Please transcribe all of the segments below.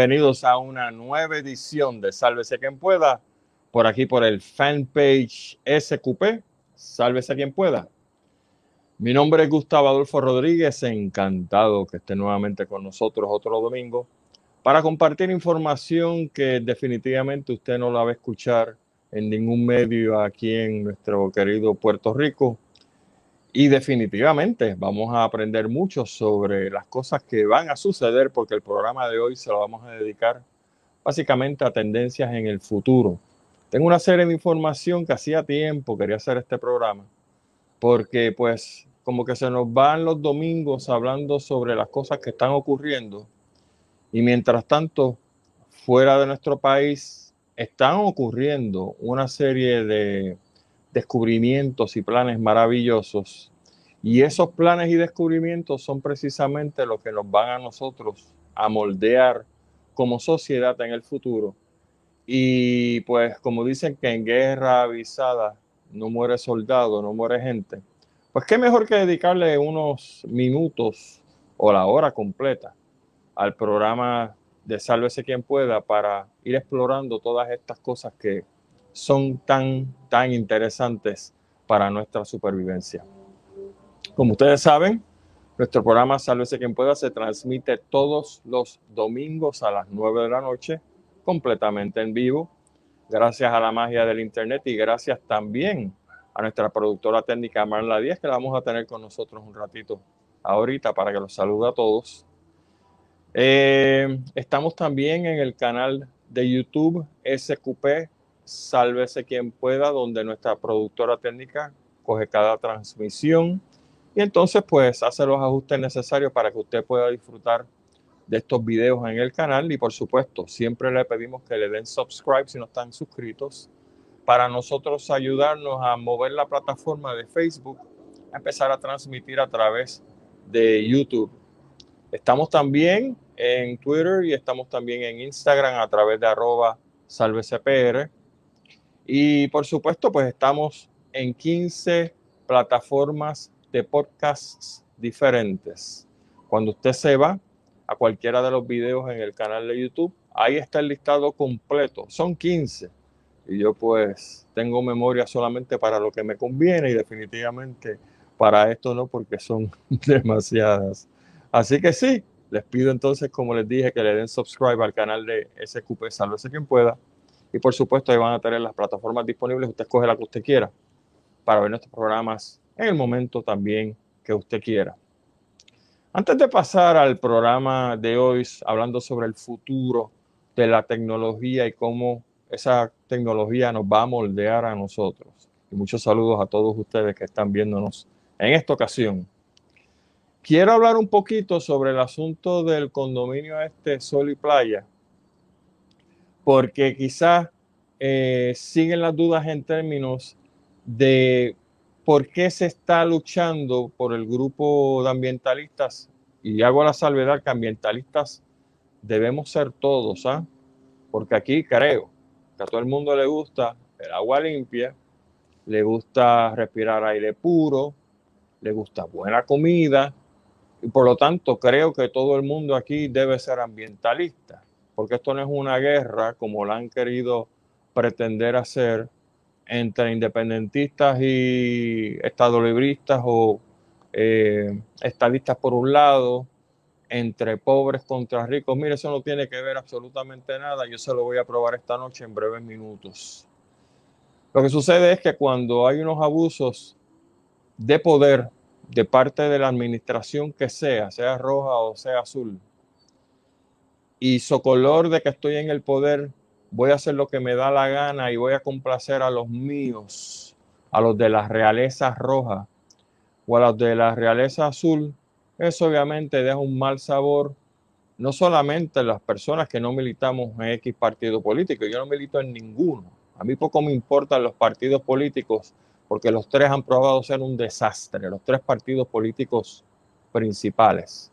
Bienvenidos a una nueva edición de Sálvese quien pueda, por aquí por el fanpage SQP, Sálvese quien pueda. Mi nombre es Gustavo Adolfo Rodríguez, encantado que esté nuevamente con nosotros otro domingo para compartir información que definitivamente usted no la va a escuchar en ningún medio aquí en nuestro querido Puerto Rico y definitivamente vamos a aprender mucho sobre las cosas que van a suceder porque el programa de hoy se lo vamos a dedicar básicamente a tendencias en el futuro. Tengo una serie de información que hacía tiempo quería hacer este programa porque pues como que se nos van los domingos hablando sobre las cosas que están ocurriendo y mientras tanto fuera de nuestro país están ocurriendo una serie de descubrimientos y planes maravillosos. Y esos planes y descubrimientos son precisamente lo que nos van a nosotros a moldear como sociedad en el futuro. Y pues como dicen que en guerra avisada no muere soldado, no muere gente, pues qué mejor que dedicarle unos minutos o la hora completa al programa de Sálvese quien pueda para ir explorando todas estas cosas que son tan, tan interesantes para nuestra supervivencia. Como ustedes saben, nuestro programa Sálvese quien pueda se transmite todos los domingos a las 9 de la noche, completamente en vivo, gracias a la magia del Internet y gracias también a nuestra productora técnica Marla Díaz, que la vamos a tener con nosotros un ratito ahorita para que los salude a todos. Eh, estamos también en el canal de YouTube SQP Sálvese quien pueda, donde nuestra productora técnica coge cada transmisión y entonces pues hace los ajustes necesarios para que usted pueda disfrutar de estos videos en el canal y por supuesto siempre le pedimos que le den subscribe si no están suscritos para nosotros ayudarnos a mover la plataforma de Facebook, a empezar a transmitir a través de YouTube. Estamos también en Twitter y estamos también en Instagram a través de arroba salvecpr. Y por supuesto, pues estamos en 15 plataformas de podcasts diferentes. Cuando usted se va a cualquiera de los videos en el canal de YouTube, ahí está el listado completo. Son 15. Y yo pues tengo memoria solamente para lo que me conviene y definitivamente para esto no, porque son demasiadas. Así que sí, les pido entonces, como les dije, que le den subscribe al canal de SQP, sálvese quien pueda y por supuesto, ahí van a tener las plataformas disponibles. Usted escoge la que usted quiera para ver nuestros programas en el momento también que usted quiera. Antes de pasar al programa de hoy, hablando sobre el futuro de la tecnología y cómo esa tecnología nos va a moldear a nosotros. Y muchos saludos a todos ustedes que están viéndonos en esta ocasión. Quiero hablar un poquito sobre el asunto del condominio este Sol y Playa, porque quizás eh, siguen las dudas en términos de por qué se está luchando por el grupo de ambientalistas, y hago la salvedad que ambientalistas debemos ser todos, ¿ah? porque aquí creo que a todo el mundo le gusta el agua limpia, le gusta respirar aire puro, le gusta buena comida, y por lo tanto creo que todo el mundo aquí debe ser ambientalista porque esto no es una guerra como la han querido pretender hacer entre independentistas y estadolibristas o eh, estadistas por un lado, entre pobres contra ricos. Mire, eso no tiene que ver absolutamente nada. Yo se lo voy a probar esta noche en breves minutos. Lo que sucede es que cuando hay unos abusos de poder de parte de la administración que sea, sea roja o sea azul, y socolor de que estoy en el poder, voy a hacer lo que me da la gana y voy a complacer a los míos, a los de la realeza roja o a los de la realeza azul, eso obviamente deja un mal sabor, no solamente en las personas que no militamos en X partido político, yo no milito en ninguno. A mí poco me importan los partidos políticos porque los tres han probado ser un desastre, los tres partidos políticos principales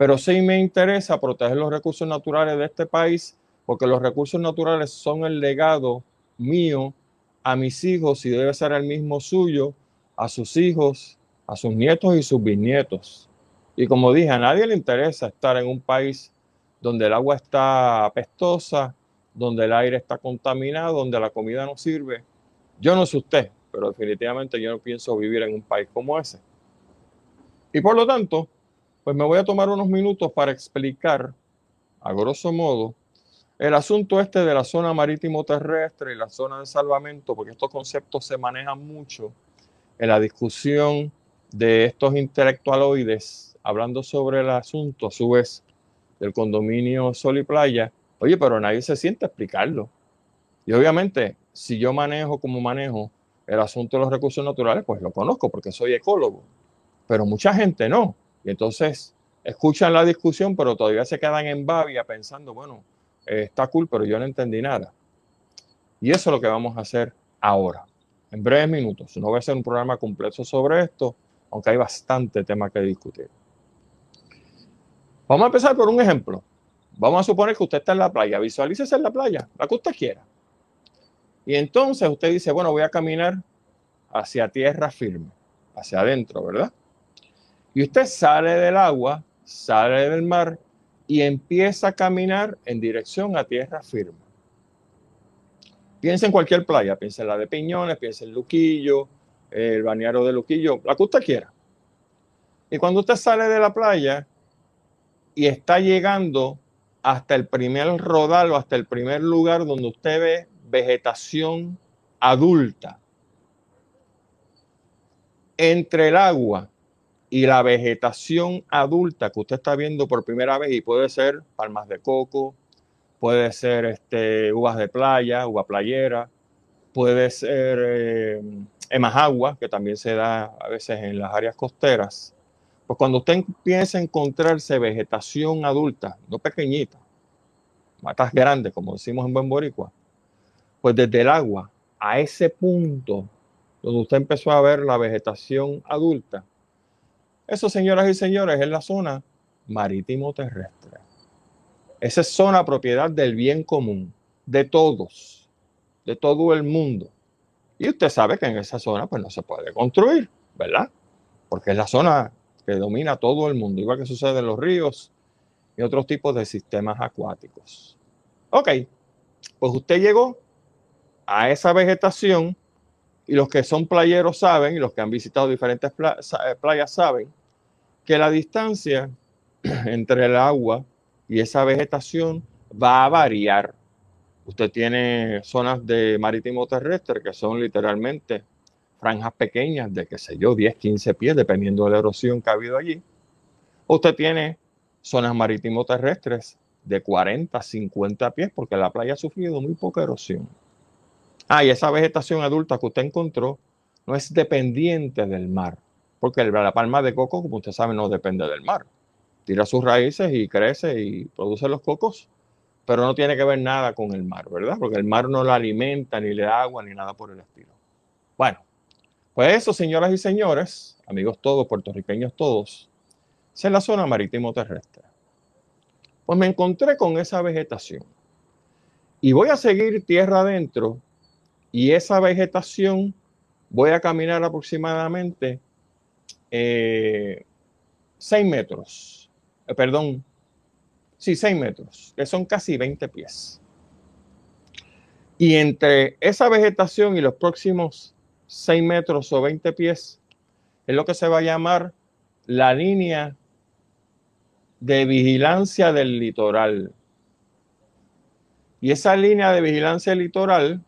pero sí me interesa proteger los recursos naturales de este país porque los recursos naturales son el legado mío a mis hijos y debe ser el mismo suyo a sus hijos, a sus nietos y sus bisnietos. Y como dije, a nadie le interesa estar en un país donde el agua está apestosa, donde el aire está contaminado, donde la comida no sirve. Yo no sé usted, pero definitivamente yo no pienso vivir en un país como ese. Y por lo tanto, pues me voy a tomar unos minutos para explicar, a grosso modo, el asunto este de la zona marítimo terrestre y la zona de salvamento, porque estos conceptos se manejan mucho en la discusión de estos intelectualoides hablando sobre el asunto, a su vez, del condominio Sol y Playa. Oye, pero nadie se siente a explicarlo. Y obviamente, si yo manejo como manejo el asunto de los recursos naturales, pues lo conozco porque soy ecólogo. Pero mucha gente no. Y entonces escuchan la discusión, pero todavía se quedan en babia pensando, bueno, eh, está cool, pero yo no entendí nada. Y eso es lo que vamos a hacer ahora, en breves minutos. No voy a hacer un programa completo sobre esto, aunque hay bastante tema que discutir. Vamos a empezar por un ejemplo. Vamos a suponer que usted está en la playa, visualícese en la playa, la que usted quiera. Y entonces usted dice, bueno, voy a caminar hacia tierra firme, hacia adentro, ¿verdad? Y usted sale del agua, sale del mar y empieza a caminar en dirección a tierra firme. Piensa en cualquier playa, piensa en la de Piñones, piensa en Luquillo, el bañero de Luquillo, la que usted quiera. Y cuando usted sale de la playa y está llegando hasta el primer rodal o hasta el primer lugar donde usted ve vegetación adulta, entre el agua y la vegetación adulta que usted está viendo por primera vez y puede ser palmas de coco, puede ser este, uvas de playa, uva playera, puede ser eh, emajagua, que también se da a veces en las áreas costeras. Pues cuando usted empieza a encontrarse vegetación adulta, no pequeñita, matas grandes, como decimos en buen boricua, pues desde el agua a ese punto donde usted empezó a ver la vegetación adulta, eso, señoras y señores, es la zona marítimo terrestre. Esa es zona propiedad del bien común, de todos, de todo el mundo. Y usted sabe que en esa zona pues no se puede construir, ¿verdad? Porque es la zona que domina todo el mundo, igual que sucede en los ríos y otros tipos de sistemas acuáticos. Ok, pues usted llegó a esa vegetación y los que son playeros saben, y los que han visitado diferentes playas saben, que la distancia entre el agua y esa vegetación va a variar. Usted tiene zonas de marítimo terrestre que son literalmente franjas pequeñas de, qué sé yo, 10, 15 pies, dependiendo de la erosión que ha habido allí. Usted tiene zonas marítimo terrestres de 40, 50 pies, porque la playa ha sufrido muy poca erosión. Ah, y esa vegetación adulta que usted encontró no es dependiente del mar porque la palma de coco, como usted sabe, no depende del mar. Tira sus raíces y crece y produce los cocos, pero no tiene que ver nada con el mar, ¿verdad? Porque el mar no la alimenta, ni le da agua, ni nada por el estilo. Bueno, pues eso, señoras y señores, amigos todos, puertorriqueños todos, es la zona marítimo terrestre. Pues me encontré con esa vegetación. Y voy a seguir tierra adentro y esa vegetación voy a caminar aproximadamente eh, 6 metros, eh, perdón, sí, 6 metros, que son casi 20 pies. Y entre esa vegetación y los próximos 6 metros o 20 pies es lo que se va a llamar la línea de vigilancia del litoral. Y esa línea de vigilancia litoral,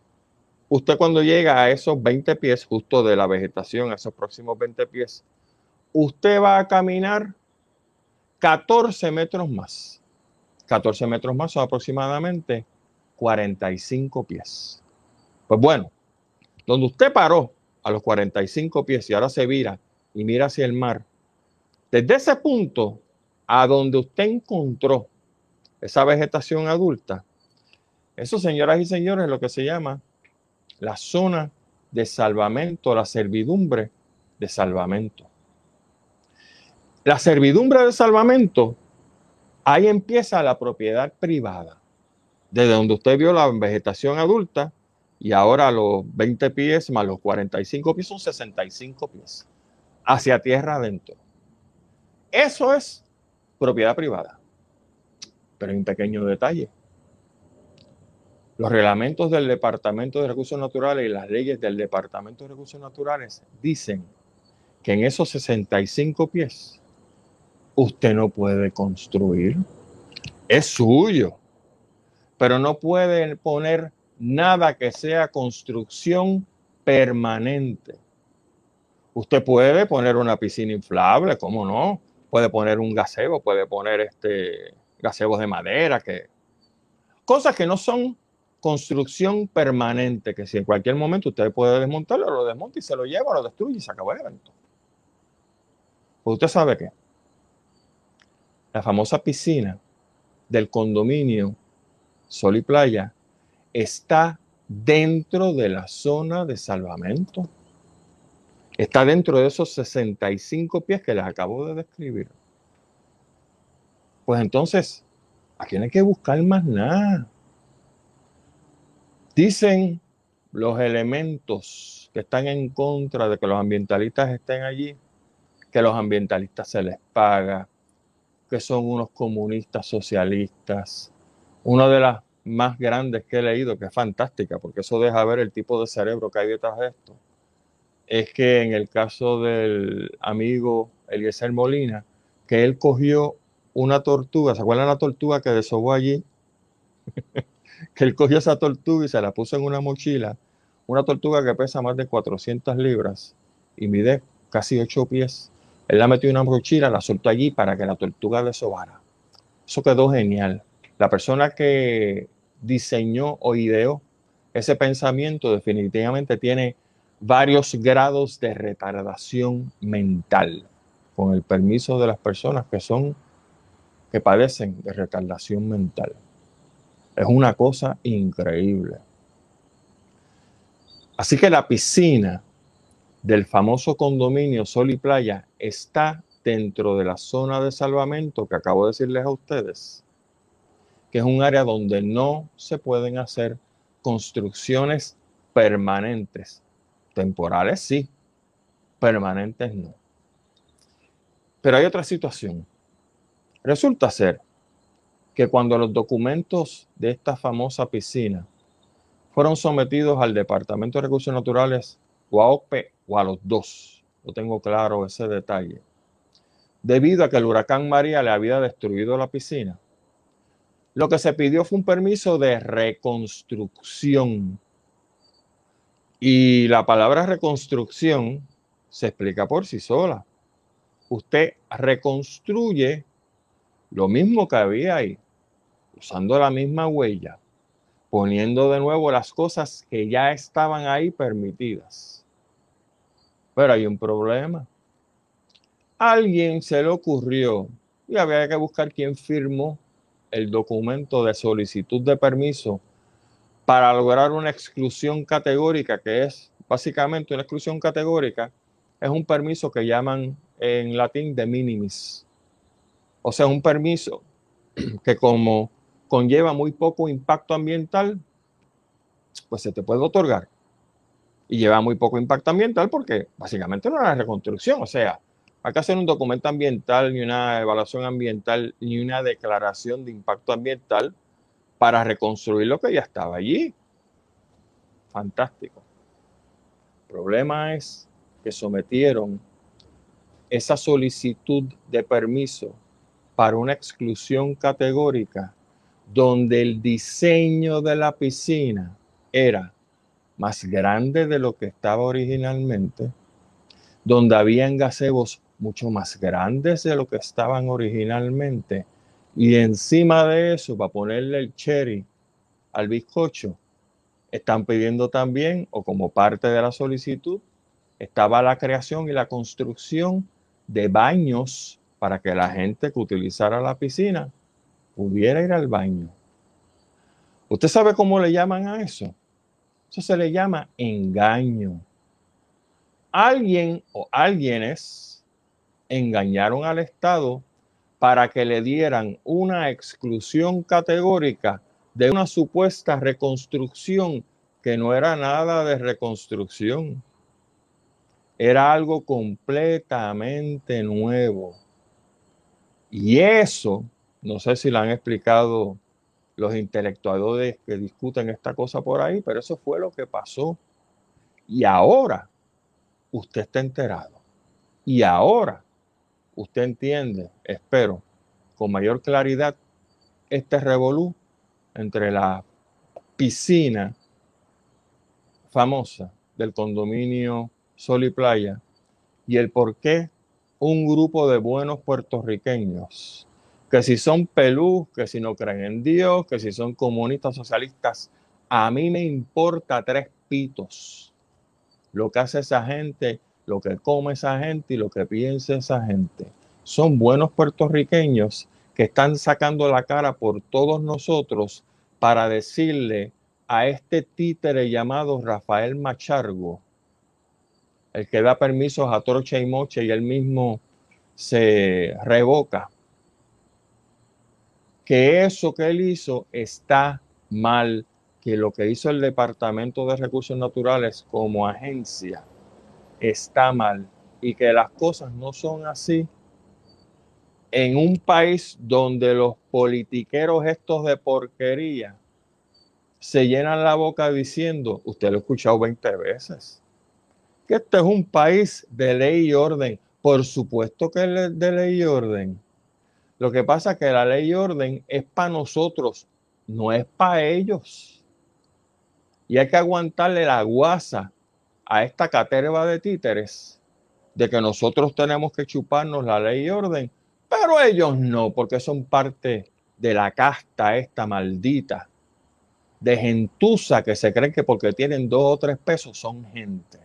usted cuando llega a esos 20 pies, justo de la vegetación, a esos próximos 20 pies, usted va a caminar 14 metros más. 14 metros más son aproximadamente 45 pies. Pues bueno, donde usted paró a los 45 pies y ahora se vira y mira hacia el mar, desde ese punto a donde usted encontró esa vegetación adulta, eso, señoras y señores, es lo que se llama la zona de salvamento, la servidumbre de salvamento. La servidumbre de salvamento, ahí empieza la propiedad privada. Desde donde usted vio la vegetación adulta y ahora los 20 pies más los 45 pies son 65 pies hacia tierra adentro. Eso es propiedad privada. Pero hay un pequeño detalle. Los reglamentos del Departamento de Recursos Naturales y las leyes del Departamento de Recursos Naturales dicen que en esos 65 pies usted no puede construir. Es suyo. Pero no puede poner nada que sea construcción permanente. Usted puede poner una piscina inflable, ¿cómo no? Puede poner un gazebo, puede poner este gazebos de madera, que cosas que no son construcción permanente, que si en cualquier momento usted puede desmontarlo, lo desmonta y se lo lleva, lo destruye y se acabó el evento. Pues usted sabe que la famosa piscina del condominio Sol y Playa está dentro de la zona de salvamento. Está dentro de esos 65 pies que les acabo de describir. Pues entonces, aquí no hay que buscar más nada. Dicen los elementos que están en contra de que los ambientalistas estén allí, que los ambientalistas se les paga, que son unos comunistas socialistas. Una de las más grandes que he leído, que es fantástica, porque eso deja ver el tipo de cerebro que hay detrás de esto, es que en el caso del amigo Eliezer Molina, que él cogió una tortuga, ¿se acuerdan la tortuga que desahogó allí? que él cogió esa tortuga y se la puso en una mochila, una tortuga que pesa más de 400 libras y mide casi 8 pies. Él la metió en una mochila, la soltó allí para que la tortuga desobara. Eso quedó genial. La persona que diseñó o ideó ese pensamiento definitivamente tiene varios grados de retardación mental, con el permiso de las personas que son que padecen de retardación mental. Es una cosa increíble. Así que la piscina del famoso condominio Sol y Playa está dentro de la zona de salvamento que acabo de decirles a ustedes, que es un área donde no se pueden hacer construcciones permanentes. Temporales sí, permanentes no. Pero hay otra situación. Resulta ser que cuando los documentos de esta famosa piscina fueron sometidos al Departamento de Recursos Naturales o o a los dos, no tengo claro ese detalle, debido a que el huracán María le había destruido la piscina, lo que se pidió fue un permiso de reconstrucción. Y la palabra reconstrucción se explica por sí sola. Usted reconstruye lo mismo que había ahí, usando la misma huella, poniendo de nuevo las cosas que ya estaban ahí permitidas. Pero hay un problema. alguien se le ocurrió y había que buscar quién firmó el documento de solicitud de permiso para lograr una exclusión categórica, que es básicamente una exclusión categórica, es un permiso que llaman en latín de minimis. O sea, un permiso que como conlleva muy poco impacto ambiental, pues se te puede otorgar. Y lleva muy poco impacto ambiental porque básicamente no una reconstrucción. O sea, hay que hacer un documento ambiental, ni una evaluación ambiental, ni una declaración de impacto ambiental para reconstruir lo que ya estaba allí. Fantástico. El problema es que sometieron esa solicitud de permiso para una exclusión categórica donde el diseño de la piscina era más grande de lo que estaba originalmente, donde habían gazebos mucho más grandes de lo que estaban originalmente, y encima de eso, para ponerle el cherry al bizcocho, están pidiendo también, o como parte de la solicitud, estaba la creación y la construcción de baños para que la gente que utilizara la piscina pudiera ir al baño. ¿Usted sabe cómo le llaman a eso? Eso se le llama engaño. Alguien o alguienes engañaron al Estado para que le dieran una exclusión categórica de una supuesta reconstrucción que no era nada de reconstrucción. Era algo completamente nuevo. Y eso No sé si la han explicado los intelectuales que discuten esta cosa por ahí, pero eso fue lo que pasó. Y ahora usted está enterado. Y ahora usted entiende, espero, con mayor claridad, este revolú entre la piscina famosa del condominio Sol y Playa y el por qué un grupo de buenos puertorriqueños, que si son pelú, que si no creen en Dios, que si son comunistas socialistas, a mí me importa tres pitos lo que hace esa gente, lo que come esa gente y lo que piensa esa gente. Son buenos puertorriqueños que están sacando la cara por todos nosotros para decirle a este títere llamado Rafael Machargo, el que da permisos a Torcha y Moche y él mismo se revoca, que eso que él hizo está mal, que lo que hizo el Departamento de Recursos Naturales como agencia está mal y que las cosas no son así en un país donde los politiqueros estos de porquería se llenan la boca diciendo, usted lo ha escuchado 20 veces, que este es un país de ley y orden. Por supuesto que es de ley y orden. Lo que pasa es que la ley y orden es para nosotros, no es para ellos. Y hay que aguantarle la guasa a esta caterva de títeres de que nosotros tenemos que chuparnos la ley y orden pero ellos no, porque son parte de la casta esta maldita de gentuza que se creen que porque tienen dos o tres pesos son gente.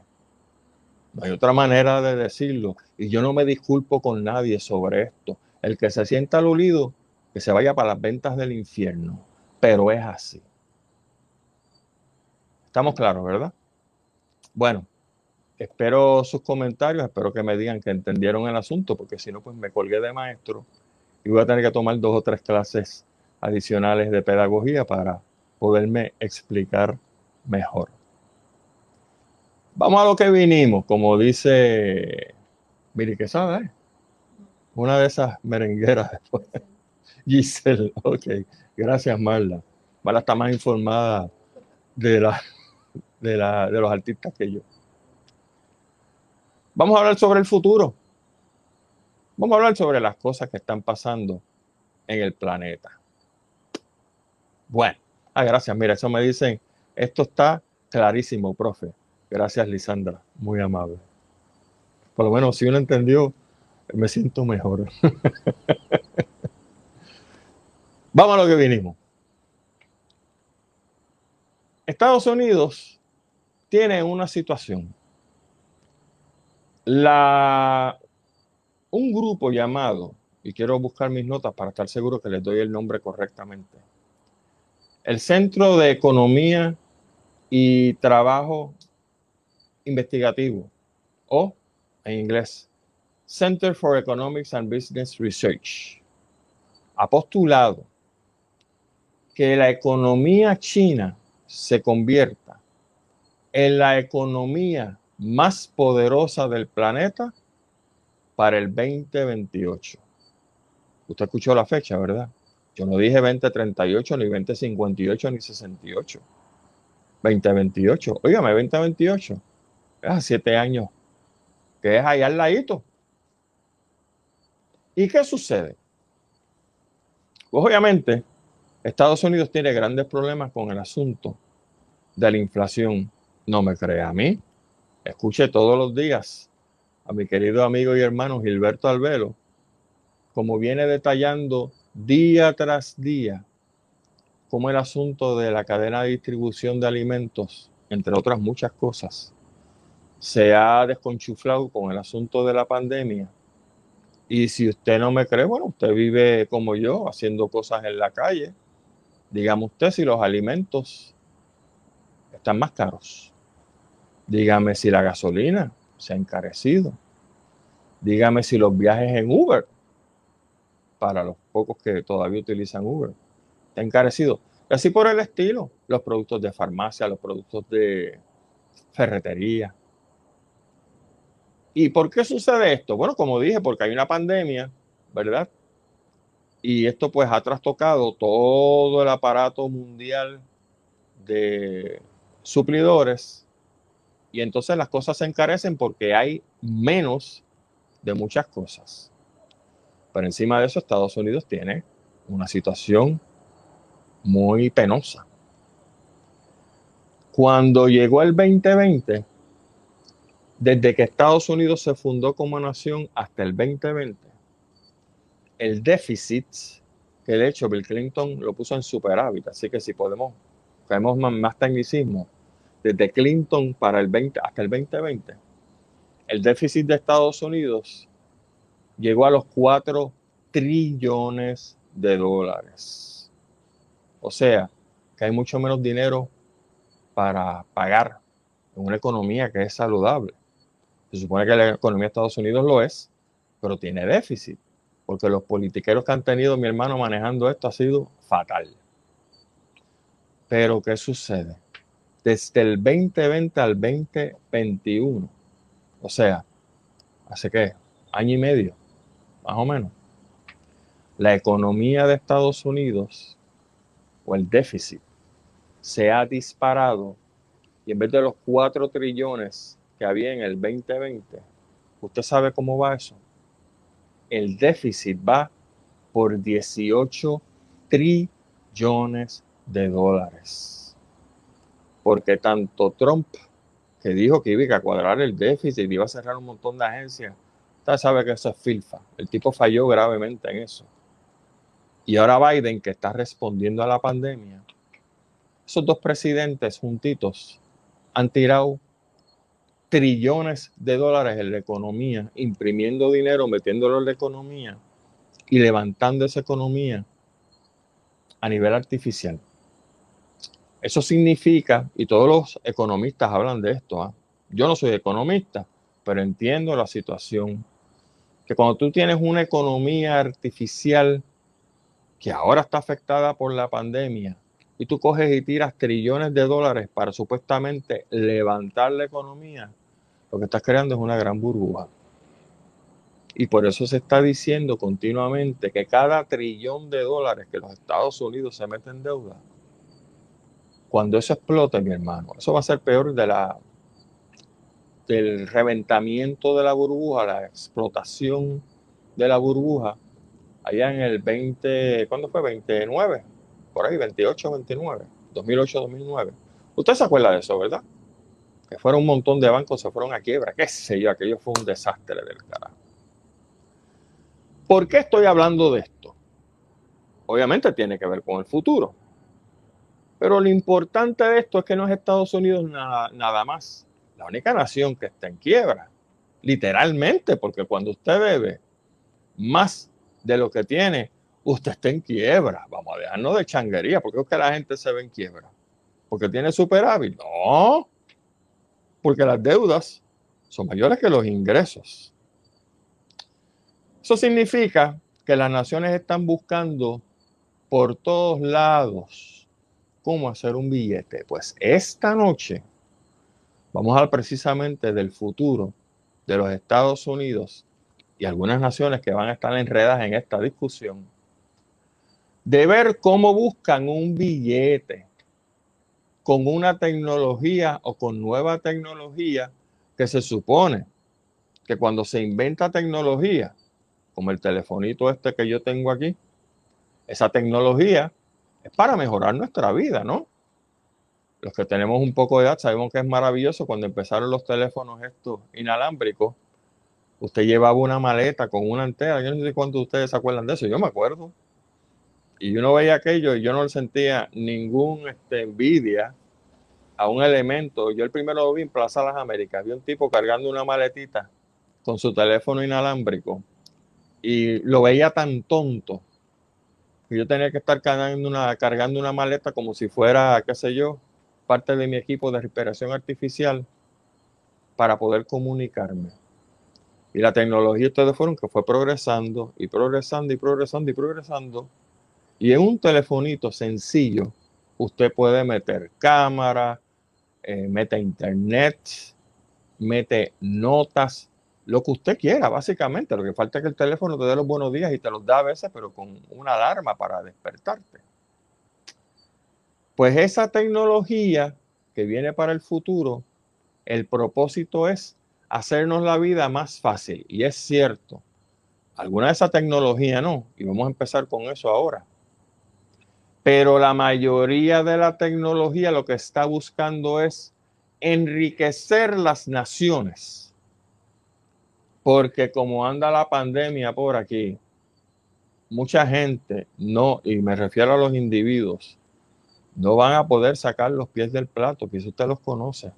No hay otra manera de decirlo. Y yo no me disculpo con nadie sobre esto. El que se sienta aludido, que se vaya para las ventas del infierno. Pero es así. Estamos claros, ¿verdad? Bueno, espero sus comentarios, espero que me digan que entendieron el asunto, porque si no, pues me colgué de maestro y voy a tener que tomar dos o tres clases adicionales de pedagogía para poderme explicar mejor. Vamos a lo que vinimos, como dice Miri Quesada, ¿eh? Una de esas merengueras después. Giselle, ok, gracias Marla. Marla está más informada de, la, de, la, de los artistas que yo. Vamos a hablar sobre el futuro. Vamos a hablar sobre las cosas que están pasando en el planeta. Bueno, ah, gracias. Mira, eso me dicen, esto está clarísimo, profe. Gracias, Lisandra. Muy amable. Por lo menos, si uno entendió, me siento mejor. Vamos a lo que vinimos. Estados Unidos tiene una situación la, un grupo llamado, y quiero buscar mis notas para estar seguro que les doy el nombre correctamente, el Centro de Economía y Trabajo Investigativo, o en inglés, Center for Economics and Business Research, ha postulado que la economía china se convierta en la economía más poderosa del planeta para el 2028. Usted escuchó la fecha, ¿verdad? Yo no dije 2038, ni 2058, ni 68. 2028. Óigame, 2028. Es a siete años. Que es allá al ladito. ¿Y qué sucede? Pues obviamente, Estados Unidos tiene grandes problemas con el asunto de la inflación. No me crea a mí. Escuche todos los días a mi querido amigo y hermano Gilberto Albelo, como viene detallando día tras día cómo el asunto de la cadena de distribución de alimentos, entre otras muchas cosas, se ha desconchuflado con el asunto de la pandemia. Y si usted no me cree, bueno, usted vive como yo, haciendo cosas en la calle. Dígame usted si los alimentos están más caros. Dígame si la gasolina se ha encarecido. Dígame si los viajes en Uber, para los pocos que todavía utilizan Uber, ha encarecido. Y así por el estilo, los productos de farmacia, los productos de ferretería. ¿Y por qué sucede esto? Bueno, como dije, porque hay una pandemia, ¿verdad? Y esto pues ha trastocado todo el aparato mundial de suplidores y entonces las cosas se encarecen porque hay menos de muchas cosas. Pero encima de eso Estados Unidos tiene una situación muy penosa. Cuando llegó el 2020, desde que Estados Unidos se fundó como nación hasta el 2020, el déficit, que de hecho Bill Clinton lo puso en superávit, así que si podemos, tenemos más, más tecnicismo, desde Clinton para el 20, hasta el 2020, el déficit de Estados Unidos llegó a los 4 trillones de dólares. O sea, que hay mucho menos dinero para pagar en una economía que es saludable. Se supone que la economía de Estados Unidos lo es, pero tiene déficit porque los politiqueros que han tenido mi hermano manejando esto ha sido fatal. Pero ¿qué sucede? Desde el 2020 al 2021, o sea, hace qué, año y medio, más o menos, la economía de Estados Unidos o el déficit se ha disparado y en vez de los 4 trillones que había en el 2020, ¿usted sabe cómo va eso? el déficit va por 18 trillones de dólares. Porque tanto Trump, que dijo que iba a cuadrar el déficit, y iba a cerrar un montón de agencias, usted sabe que eso es filfa. El tipo falló gravemente en eso. Y ahora Biden, que está respondiendo a la pandemia, esos dos presidentes juntitos han tirado trillones de dólares en la economía, imprimiendo dinero, metiéndolo en la economía y levantando esa economía a nivel artificial. Eso significa, y todos los economistas hablan de esto, ¿ah? yo no soy economista, pero entiendo la situación, que cuando tú tienes una economía artificial que ahora está afectada por la pandemia, y tú coges y tiras trillones de dólares para supuestamente levantar la economía, lo que estás creando es una gran burbuja. Y por eso se está diciendo continuamente que cada trillón de dólares que los Estados Unidos se meten en deuda, cuando eso explote, mi hermano, eso va a ser peor de la, del reventamiento de la burbuja, la explotación de la burbuja, allá en el 20, ¿cuándo fue? 29, por ahí, 28, 29, 2008, 2009. Usted se acuerda de eso, ¿verdad? Que fueron un montón de bancos, se fueron a quiebra, qué sé yo, aquello fue un desastre del carajo. ¿Por qué estoy hablando de esto? Obviamente tiene que ver con el futuro. Pero lo importante de esto es que no es Estados Unidos nada, nada más. La única nación que está en quiebra. Literalmente, porque cuando usted bebe más de lo que tiene, usted está en quiebra. Vamos a dejarnos de changuería, porque es que la gente se ve en quiebra. Porque tiene superávit. No, porque las deudas son mayores que los ingresos. Eso significa que las naciones están buscando por todos lados cómo hacer un billete. Pues esta noche vamos a hablar precisamente del futuro de los Estados Unidos y algunas naciones que van a estar enredadas en esta discusión de ver cómo buscan un billete con una tecnología o con nueva tecnología que se supone que cuando se inventa tecnología, como el telefonito este que yo tengo aquí, esa tecnología es para mejorar nuestra vida, ¿no? Los que tenemos un poco de edad sabemos que es maravilloso cuando empezaron los teléfonos estos inalámbricos. Usted llevaba una maleta con una antena. Yo no sé cuántos de ustedes se acuerdan de eso. Yo me acuerdo y uno veía aquello y yo no sentía ningún este, envidia a un elemento. Yo el primero lo vi en Plaza Las Américas, vi un tipo cargando una maletita con su teléfono inalámbrico y lo veía tan tonto que yo tenía que estar cargando una, cargando una maleta como si fuera, qué sé yo, parte de mi equipo de respiración artificial para poder comunicarme. Y la tecnología ustedes fueron que fue progresando y progresando y progresando y progresando y en un telefonito sencillo, usted puede meter cámara, eh, mete internet, mete notas, lo que usted quiera, básicamente. Lo que falta es que el teléfono te dé los buenos días y te los da a veces, pero con una alarma para despertarte. Pues esa tecnología que viene para el futuro, el propósito es hacernos la vida más fácil. Y es cierto, alguna de esa tecnología no, y vamos a empezar con eso ahora. Pero la mayoría de la tecnología lo que está buscando es enriquecer las naciones. Porque como anda la pandemia por aquí, mucha gente no, y me refiero a los individuos, no van a poder sacar los pies del plato, que usted los conoce.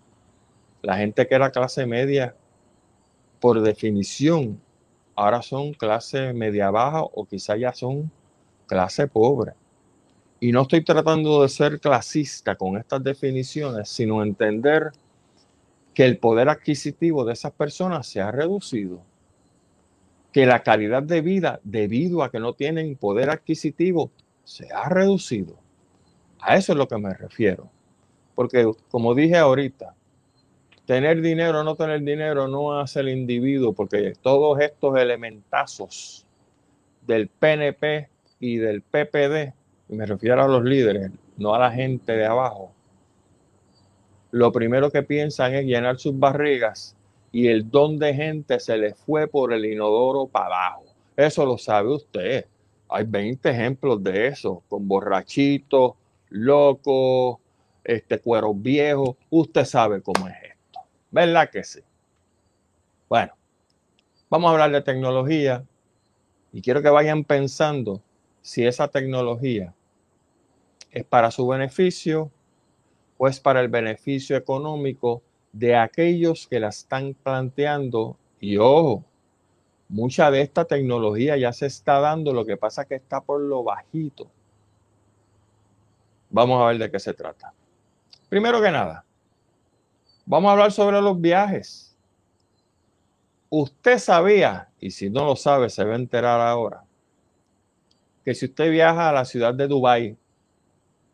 La gente que era clase media, por definición, ahora son clase media baja o quizá ya son clase pobre. Y no estoy tratando de ser clasista con estas definiciones, sino entender que el poder adquisitivo de esas personas se ha reducido, que la calidad de vida debido a que no tienen poder adquisitivo se ha reducido. A eso es lo que me refiero. Porque como dije ahorita, tener dinero o no tener dinero no hace el individuo, porque todos estos elementazos del PNP y del PPD, me refiero a los líderes, no a la gente de abajo, lo primero que piensan es llenar sus barrigas y el don de gente se les fue por el inodoro para abajo. Eso lo sabe usted. Hay 20 ejemplos de eso, con borrachitos, loco, este cuero viejo, usted sabe cómo es esto. ¿Verdad que sí? Bueno, vamos a hablar de tecnología y quiero que vayan pensando si esa tecnología es para su beneficio o es para el beneficio económico de aquellos que la están planteando. Y ojo, mucha de esta tecnología ya se está dando, lo que pasa es que está por lo bajito. Vamos a ver de qué se trata. Primero que nada, vamos a hablar sobre los viajes. Usted sabía, y si no lo sabe, se va a enterar ahora, que si usted viaja a la ciudad de Dubái,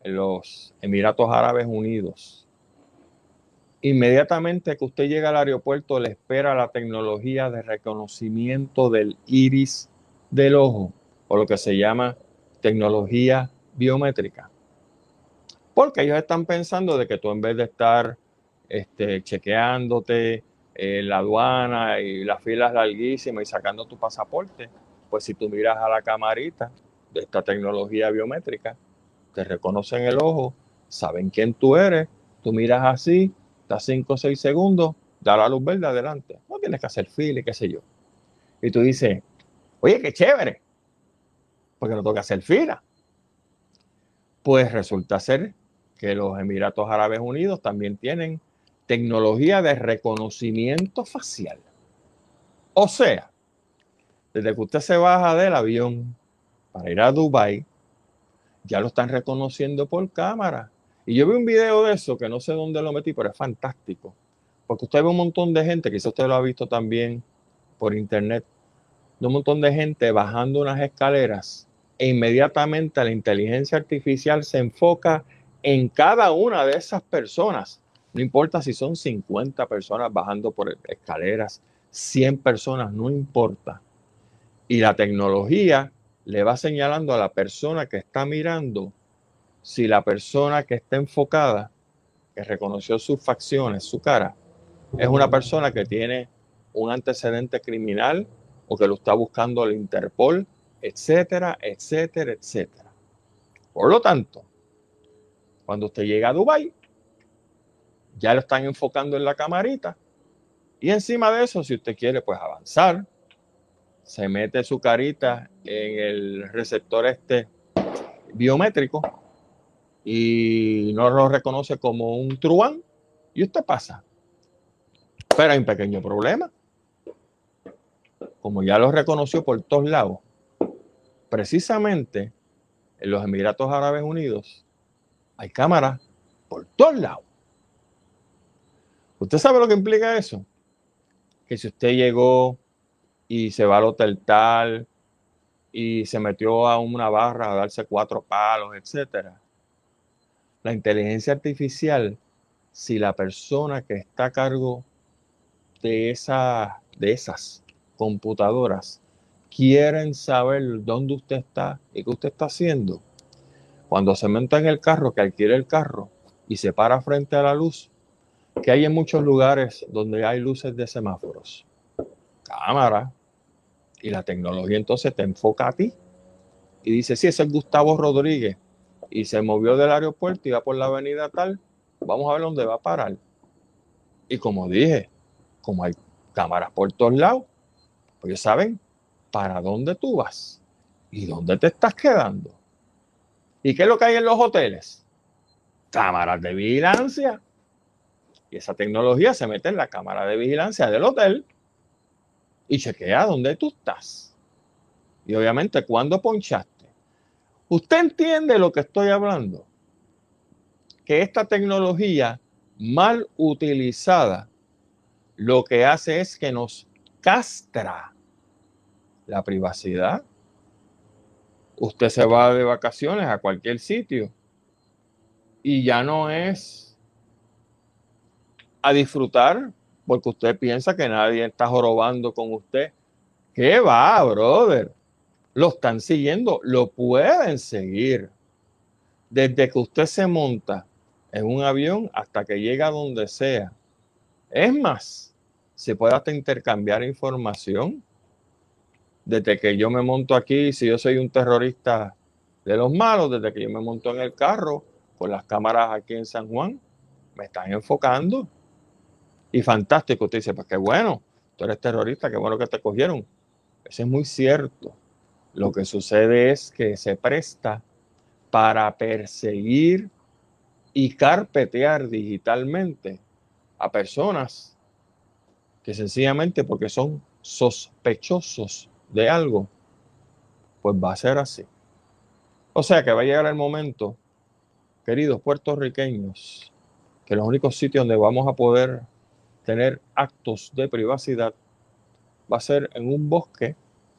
los Emiratos Árabes Unidos, inmediatamente que usted llega al aeropuerto le espera la tecnología de reconocimiento del iris del ojo, o lo que se llama tecnología biométrica. Porque ellos están pensando de que tú en vez de estar este, chequeándote eh, la aduana y las filas larguísimas y sacando tu pasaporte, pues si tú miras a la camarita de esta tecnología biométrica, te reconocen el ojo, saben quién tú eres, tú miras así, da 5 o 6 segundos, da la luz verde adelante. No tienes que hacer fila y qué sé yo. Y tú dices, oye, qué chévere, porque no toca hacer fila. Pues resulta ser que los Emiratos Árabes Unidos también tienen tecnología de reconocimiento facial. O sea, desde que usted se baja del avión para ir a Dubai, ya lo están reconociendo por cámara. Y yo vi un video de eso que no sé dónde lo metí, pero es fantástico. Porque usted ve un montón de gente, quizás usted lo ha visto también por internet, de un montón de gente bajando unas escaleras e inmediatamente la inteligencia artificial se enfoca en cada una de esas personas. No importa si son 50 personas bajando por escaleras, 100 personas, no importa. Y la tecnología le va señalando a la persona que está mirando si la persona que está enfocada, que reconoció sus facciones, su cara, es una persona que tiene un antecedente criminal o que lo está buscando el Interpol, etcétera, etcétera, etcétera. Por lo tanto, cuando usted llega a Dubai, ya lo están enfocando en la camarita. Y encima de eso, si usted quiere pues avanzar, se mete su carita en el receptor este biométrico y no lo reconoce como un truán y usted pasa. Pero hay un pequeño problema. Como ya lo reconoció por todos lados, precisamente en los Emiratos Árabes Unidos hay cámaras por todos lados. ¿Usted sabe lo que implica eso? Que si usted llegó y se va al hotel tal y se metió a una barra a darse cuatro palos, etcétera. La inteligencia artificial, si la persona que está a cargo de, esa, de esas computadoras quieren saber dónde usted está y qué usted está haciendo, cuando se monta en el carro, que adquiere el carro y se para frente a la luz, que hay en muchos lugares donde hay luces de semáforos, cámara, y la tecnología entonces te enfoca a ti y dice, sí, es Gustavo Rodríguez, y se movió del aeropuerto y va por la avenida tal, vamos a ver dónde va a parar. Y como dije, como hay cámaras por todos lados, pues ellos saben para dónde tú vas y dónde te estás quedando. ¿Y qué es lo que hay en los hoteles? Cámaras de vigilancia. Y esa tecnología se mete en la cámara de vigilancia del hotel y chequea dónde tú estás. Y obviamente cuando ponchaste. ¿Usted entiende lo que estoy hablando? Que esta tecnología mal utilizada lo que hace es que nos castra la privacidad. Usted se va de vacaciones a cualquier sitio y ya no es a disfrutar porque usted piensa que nadie está jorobando con usted. ¿Qué va, brother? Lo están siguiendo, lo pueden seguir. Desde que usted se monta en un avión hasta que llega a donde sea. Es más, se puede hasta intercambiar información desde que yo me monto aquí, si yo soy un terrorista de los malos, desde que yo me monto en el carro con las cámaras aquí en San Juan, me están enfocando. Y fantástico, usted dice, pues qué bueno, tú eres terrorista, qué bueno que te cogieron. Eso es muy cierto. Lo que sucede es que se presta para perseguir y carpetear digitalmente a personas que sencillamente porque son sospechosos de algo, pues va a ser así. O sea que va a llegar el momento, queridos puertorriqueños, que los únicos sitios donde vamos a poder tener actos de privacidad va a ser en un bosque,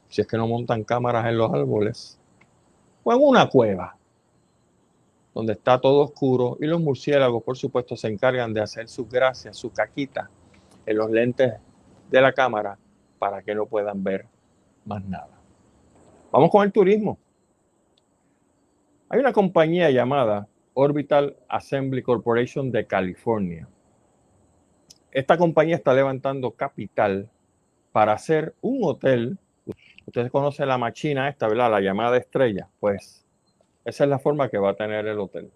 si es que no montan cámaras en los árboles, o en una cueva, donde está todo oscuro y los murciélagos, por supuesto, se encargan de hacer sus gracias, su caquita en los lentes de la cámara para que no puedan ver más nada. Vamos con el turismo. Hay una compañía llamada Orbital Assembly Corporation de California. Esta compañía está levantando capital para hacer un hotel. Ustedes conocen la machina esta, ¿verdad? La llamada estrella. Pues esa es la forma que va a tener el hotel.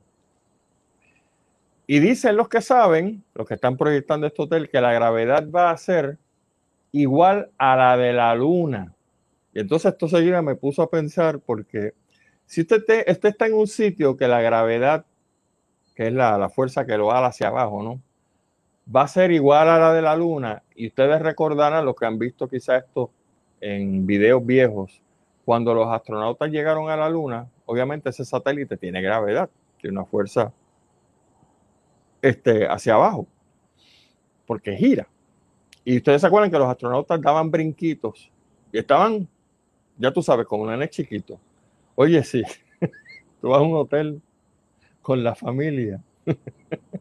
Y dicen los que saben, los que están proyectando este hotel, que la gravedad va a ser igual a la de la luna. Y entonces esto seguida me puso a pensar porque si usted, está en un sitio que la gravedad, que es la, fuerza que lo jala hacia abajo, ¿no? Va a ser igual a la de la luna. Y ustedes recordarán los que han visto quizá esto en videos viejos. Cuando los astronautas llegaron a la luna, obviamente ese satélite tiene gravedad, tiene una fuerza este, hacia abajo, porque gira. Y ustedes se acuerdan que los astronautas daban brinquitos y estaban ya tú sabes, como un nene chiquito. Oye, sí, tú vas a un hotel con la familia,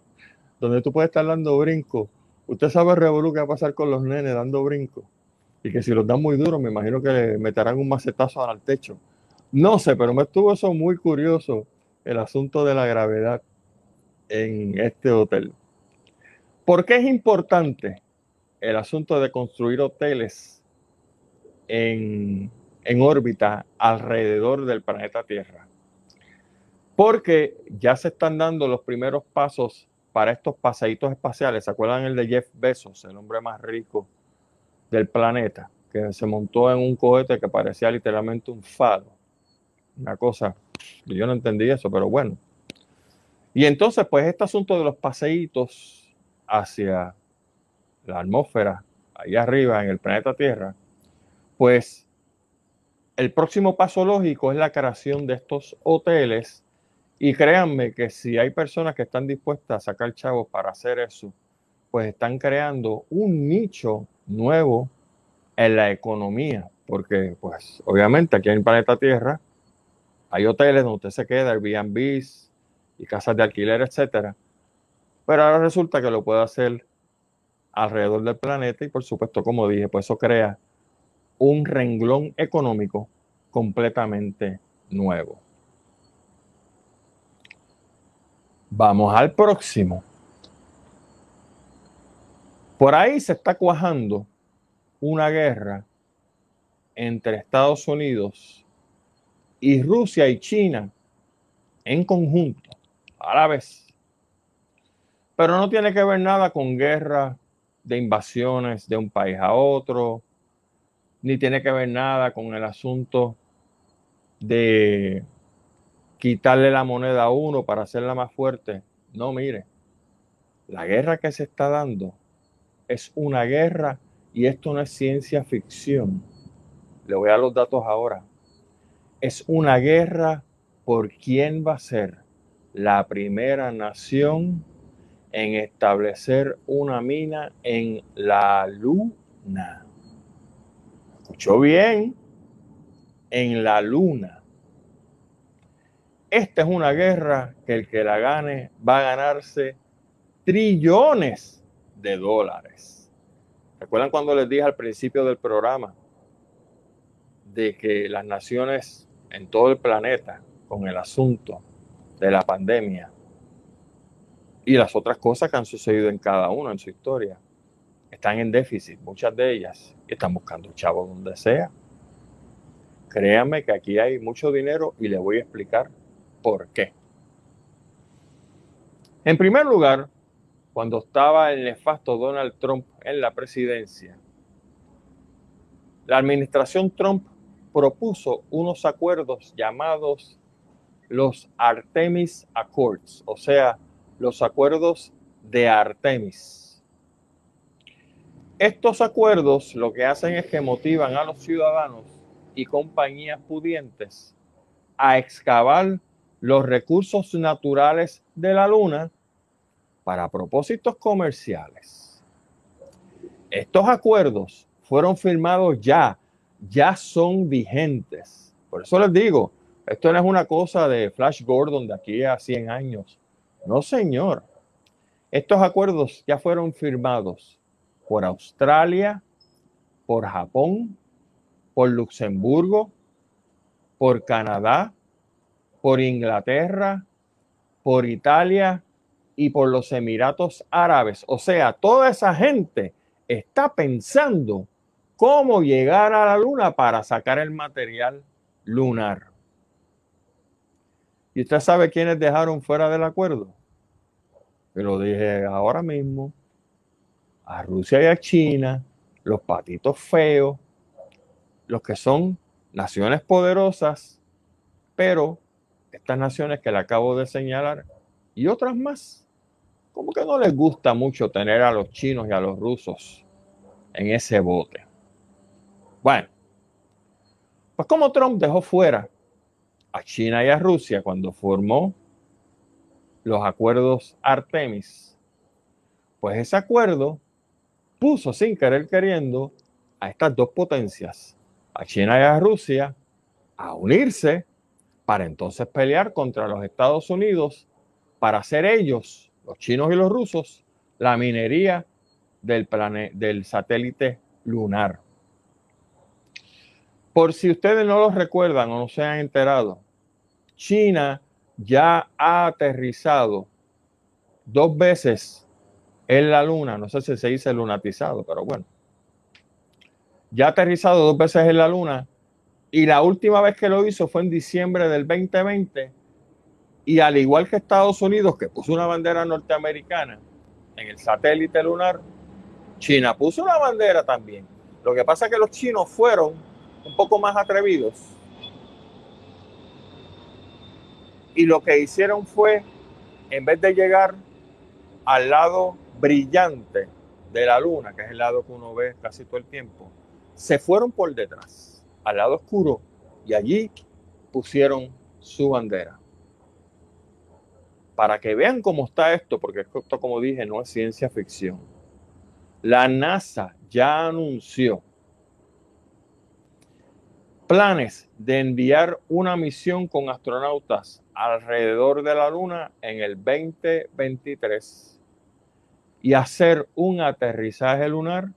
donde tú puedes estar dando brinco. Usted sabe, Revolu, qué va a pasar con los nenes dando brinco. Y que si los dan muy duros, me imagino que le meterán un macetazo al techo. No sé, pero me estuvo eso muy curioso, el asunto de la gravedad en este hotel. ¿Por qué es importante el asunto de construir hoteles en en órbita alrededor del planeta Tierra. Porque ya se están dando los primeros pasos para estos paseitos espaciales. ¿Se acuerdan el de Jeff Bezos, el hombre más rico del planeta? Que se montó en un cohete que parecía literalmente un faro. Una cosa, yo no entendí eso, pero bueno. Y entonces, pues este asunto de los paseitos hacia la atmósfera, ahí arriba en el planeta Tierra, pues el próximo paso lógico es la creación de estos hoteles y créanme que si hay personas que están dispuestas a sacar chavos para hacer eso, pues están creando un nicho nuevo en la economía, porque pues obviamente aquí en el planeta Tierra hay hoteles donde usted se queda, Airbnbs y casas de alquiler, etcétera. Pero ahora resulta que lo puede hacer alrededor del planeta y por supuesto, como dije, pues eso crea un renglón económico completamente nuevo. Vamos al próximo. Por ahí se está cuajando una guerra entre Estados Unidos y Rusia y China en conjunto, a la vez. Pero no tiene que ver nada con guerra de invasiones de un país a otro, ni tiene que ver nada con el asunto de quitarle la moneda a uno para hacerla más fuerte. No, mire, la guerra que se está dando es una guerra y esto no es ciencia ficción. Le voy a los datos ahora. Es una guerra por quién va a ser la primera nación en establecer una mina en la luna. ¿Escuchó bien? En la luna. Esta es una guerra que el que la gane va a ganarse trillones de dólares. ¿Recuerdan cuando les dije al principio del programa de que las naciones en todo el planeta con el asunto de la pandemia y las otras cosas que han sucedido en cada uno en su historia. Están en déficit, muchas de ellas, están buscando chavos donde sea. Créanme que aquí hay mucho dinero y les voy a explicar por qué. En primer lugar, cuando estaba el nefasto Donald Trump en la presidencia, la administración Trump propuso unos acuerdos llamados los Artemis Accords, o sea, los acuerdos de Artemis. Estos acuerdos lo que hacen es que motivan a los ciudadanos y compañías pudientes a excavar los recursos naturales de la Luna para propósitos comerciales. Estos acuerdos fueron firmados ya, ya son vigentes. Por eso les digo, esto no es una cosa de Flash Gordon de aquí a 100 años. No, señor. Estos acuerdos ya fueron firmados por Australia, por Japón, por Luxemburgo, por Canadá, por Inglaterra, por Italia y por los Emiratos Árabes. O sea, toda esa gente está pensando cómo llegar a la luna para sacar el material lunar. ¿Y usted sabe quiénes dejaron fuera del acuerdo? Que lo dije ahora mismo. A Rusia y a China, los patitos feos, los que son naciones poderosas, pero estas naciones que le acabo de señalar y otras más, como que no les gusta mucho tener a los chinos y a los rusos en ese bote. Bueno, pues como Trump dejó fuera a China y a Rusia cuando formó los acuerdos Artemis, pues ese acuerdo puso sin querer queriendo a estas dos potencias, a China y a Rusia, a unirse para entonces pelear contra los Estados Unidos para hacer ellos, los chinos y los rusos, la minería del, del satélite lunar. Por si ustedes no lo recuerdan o no se han enterado, China ya ha aterrizado dos veces en la luna. No sé si se dice lunatizado, pero bueno. Ya ha aterrizado dos veces en la luna. Y la última vez que lo hizo fue en diciembre del 2020. Y al igual que Estados Unidos, que puso una bandera norteamericana en el satélite lunar, China puso una bandera también. Lo que pasa es que los chinos fueron un poco más atrevidos. Y lo que hicieron fue, en vez de llegar al lado brillante de la luna, que es el lado que uno ve casi todo el tiempo, se fueron por detrás, al lado oscuro, y allí pusieron su bandera. Para que vean cómo está esto, porque esto, como dije, no es ciencia ficción. La NASA ya anunció planes de enviar una misión con astronautas alrededor de la Luna en el 2023. y hacer un aterrizaje lunar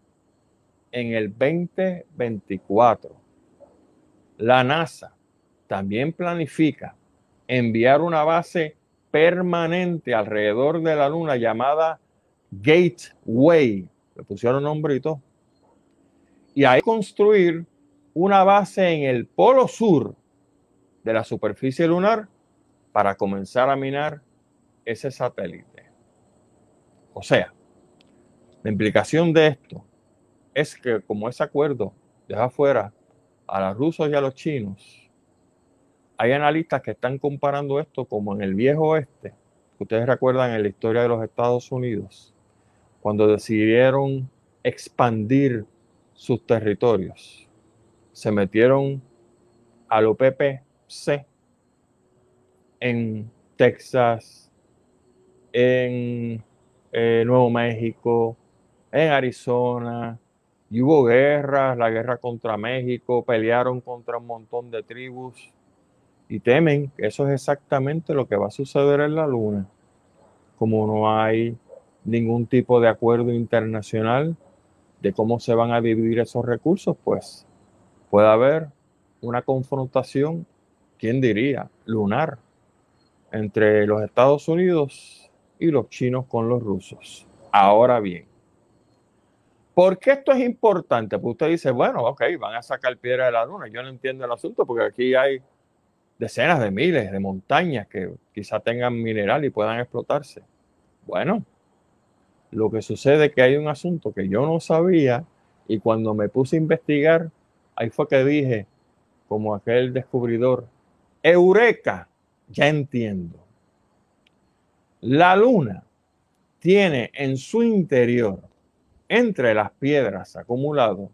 en el 2024. La NASA también planifica enviar una base permanente alrededor de la Luna llamada Gateway. Le pusieron nombre y todo. Y ahí construir una base en el polo sur de la superficie lunar para comenzar a minar ese satélite. O sea, la implicación de esto es que como ese acuerdo deja fuera a los rusos y a los chinos, hay analistas que están comparando esto como en el viejo oeste. Ustedes recuerdan en la historia de los Estados Unidos, cuando decidieron expandir sus territorios. Se metieron al OPPC en Texas, en eh, Nuevo México, en Arizona, y hubo guerras, la guerra contra México, pelearon contra un montón de tribus y temen que eso es exactamente lo que va a suceder en la Luna. Como no hay ningún tipo de acuerdo internacional de cómo se van a dividir esos recursos, pues puede haber una confrontación, ¿quién diría? Lunar, entre los Estados Unidos y los chinos con los rusos. Ahora bien, ¿por qué esto es importante? Pues usted dice, bueno, ok, van a sacar piedra de la luna. Yo no entiendo el asunto porque aquí hay decenas de miles de montañas que quizá tengan mineral y puedan explotarse. Bueno, lo que sucede es que hay un asunto que yo no sabía y cuando me puse a investigar, ahí fue que dije, como aquel descubridor, Eureka, ya entiendo. La luna tiene en su interior, entre las piedras acumulado,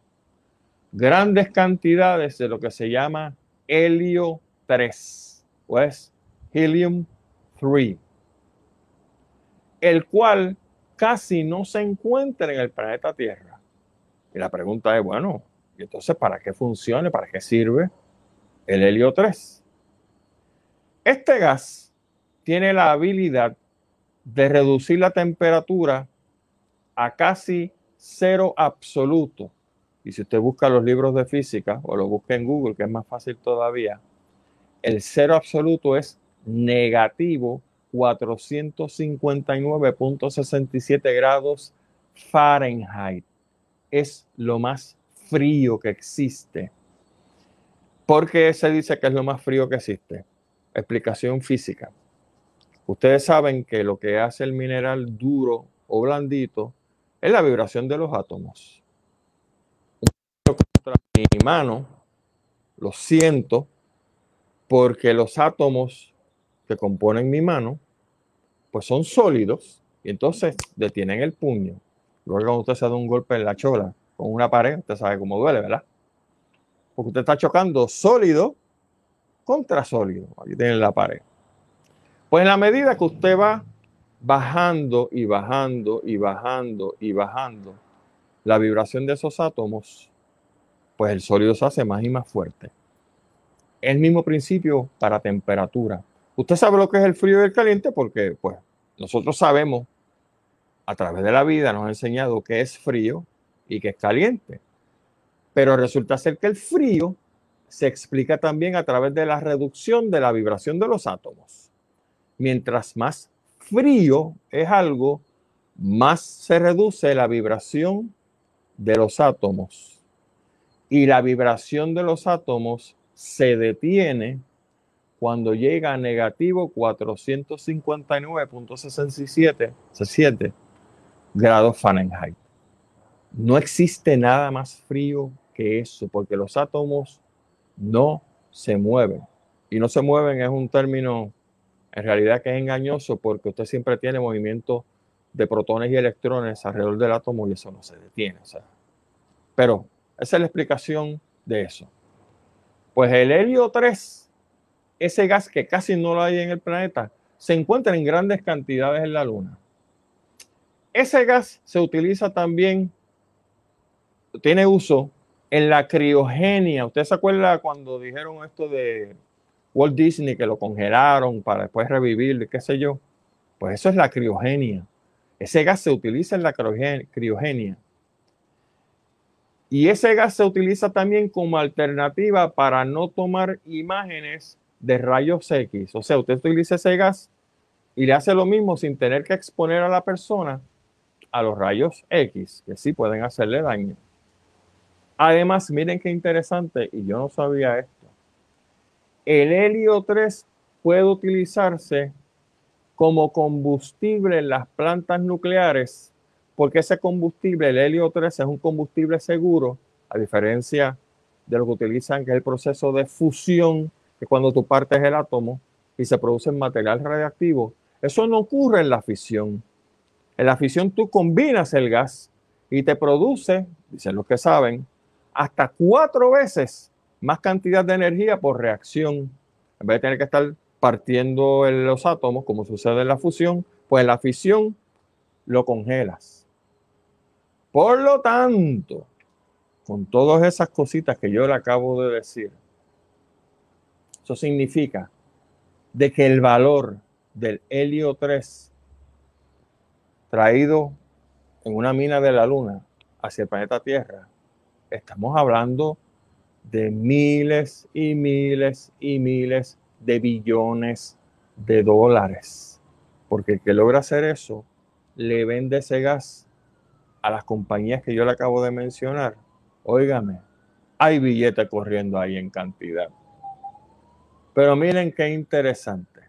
grandes cantidades de lo que se llama helio 3, pues helium 3, el cual casi no se encuentra en el planeta Tierra. Y la pregunta es, bueno, ¿y entonces para qué funciona, para qué sirve el helio 3? Este gas tiene la habilidad de reducir la temperatura a casi cero absoluto. Y si usted busca los libros de física o lo busca en Google, que es más fácil todavía, el cero absoluto es negativo 459.67 grados Fahrenheit. Es lo más frío que existe. ¿Por qué se dice que es lo más frío que existe? Explicación física. Ustedes saben que lo que hace el mineral duro o blandito es la vibración de los átomos. Contra mi mano, lo siento, porque los átomos que componen mi mano, pues son sólidos y entonces detienen el puño. Luego cuando usted se da un golpe en la chola con una pared, usted sabe cómo duele, ¿verdad? Porque usted está chocando sólido contra sólido. Aquí tiene la pared. Pues en la medida que usted va bajando y bajando y bajando y bajando la vibración de esos átomos, pues el sólido se hace más y más fuerte. El mismo principio para temperatura. Usted sabe lo que es el frío y el caliente porque pues nosotros sabemos a través de la vida nos ha enseñado que es frío y que es caliente. Pero resulta ser que el frío se explica también a través de la reducción de la vibración de los átomos. Mientras más frío es algo, más se reduce la vibración de los átomos. Y la vibración de los átomos se detiene cuando llega a negativo 459.67 grados Fahrenheit. No existe nada más frío que eso, porque los átomos no se mueven. Y no se mueven es un término en realidad que es engañoso porque usted siempre tiene movimiento de protones y electrones alrededor del átomo y eso no se detiene. Pero esa es la explicación de eso. Pues el helio 3 ese gas que casi no lo hay en el planeta, se encuentra en grandes cantidades en la Luna. Ese gas se utiliza también, tiene uso en la criogenia. ¿Usted se acuerda cuando dijeron esto de Walt Disney que lo congelaron para después revivir, qué sé yo? Pues eso es la criogenia. Ese gas se utiliza en la criogenia. Y ese gas se utiliza también como alternativa para no tomar imágenes de rayos X. O sea, usted utiliza ese gas y le hace lo mismo sin tener que exponer a la persona a los rayos X, que sí pueden hacerle daño. Además, miren qué interesante, y yo no sabía esto. El helio 3 puede utilizarse como combustible en las plantas nucleares, porque ese combustible, el helio 3, es un combustible seguro, a diferencia de lo que utilizan, que es el proceso de fusión, que cuando tú partes el átomo y se produce material radiactivo. Eso no ocurre en la fisión. En la fisión tú combinas el gas y te produce, dicen los que saben, hasta cuatro veces más cantidad de energía por reacción. En vez de tener que estar partiendo los átomos, como sucede en la fusión, pues en la fisión lo congelas. Por lo tanto, con todas esas cositas que yo le acabo de decir, eso significa de que el valor del helio 3 traído en una mina de la Luna hacia el planeta Tierra, estamos hablando de miles y miles y miles de billones de dólares. Porque el que logra hacer eso le vende ese gas a las compañías que yo le acabo de mencionar. Óigame, hay billetes corriendo ahí en cantidad. Pero miren qué interesante.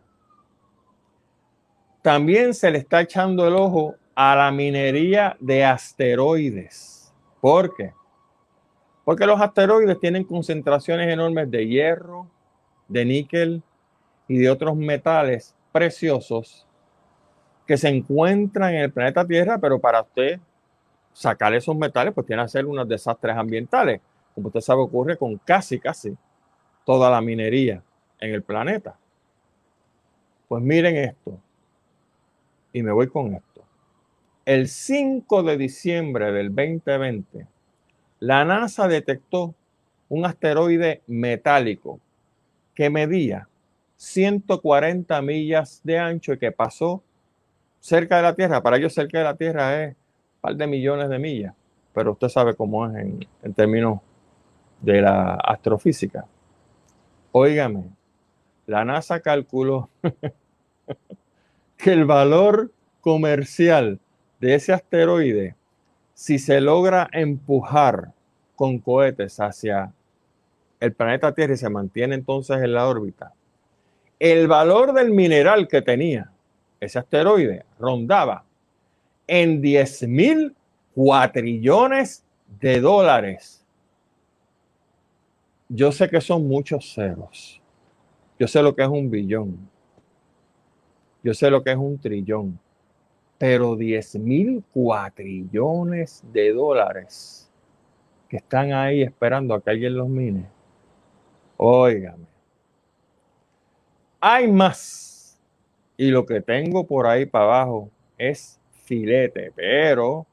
También se le está echando el ojo a la minería de asteroides. ¿Por qué? Porque los asteroides tienen concentraciones enormes de hierro, de níquel y de otros metales preciosos que se encuentran en el planeta Tierra, pero para usted sacar esos metales, pues tiene que hacer unos desastres ambientales, como usted sabe ocurre con casi, casi toda la minería en el planeta. Pues miren esto, y me voy con esto. El 5 de diciembre del 2020, la NASA detectó un asteroide metálico que medía 140 millas de ancho y que pasó cerca de la Tierra. Para ellos cerca de la Tierra es un par de millones de millas, pero usted sabe cómo es en, términos de la astrofísica. Óigame, la NASA calculó que el valor comercial de ese asteroide, si se logra empujar con cohetes hacia el planeta Tierra y se mantiene entonces en la órbita, el valor del mineral que tenía ese asteroide rondaba en 10 mil cuatrillones de dólares. Yo sé que son muchos ceros. Yo sé lo que es un billón. Yo sé lo que es un trillón. Pero 10 mil cuatrillones de dólares que están ahí esperando a que alguien los mine. Óigame. Hay más. Y lo que tengo por ahí para abajo es filete, pero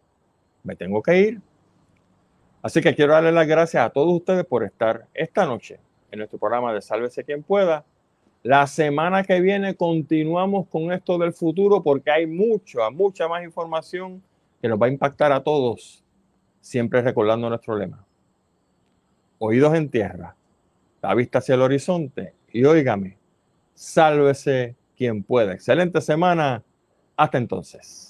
me tengo que ir. Así que quiero darle las gracias a todos ustedes por estar esta noche en nuestro programa de Sálvese quien pueda. La semana que viene continuamos con esto del futuro porque hay mucha, mucha más información que nos va a impactar a todos, siempre recordando nuestro lema. Oídos en tierra, la vista hacia el horizonte y óigame, sálvese quien pueda. Excelente semana. Hasta entonces.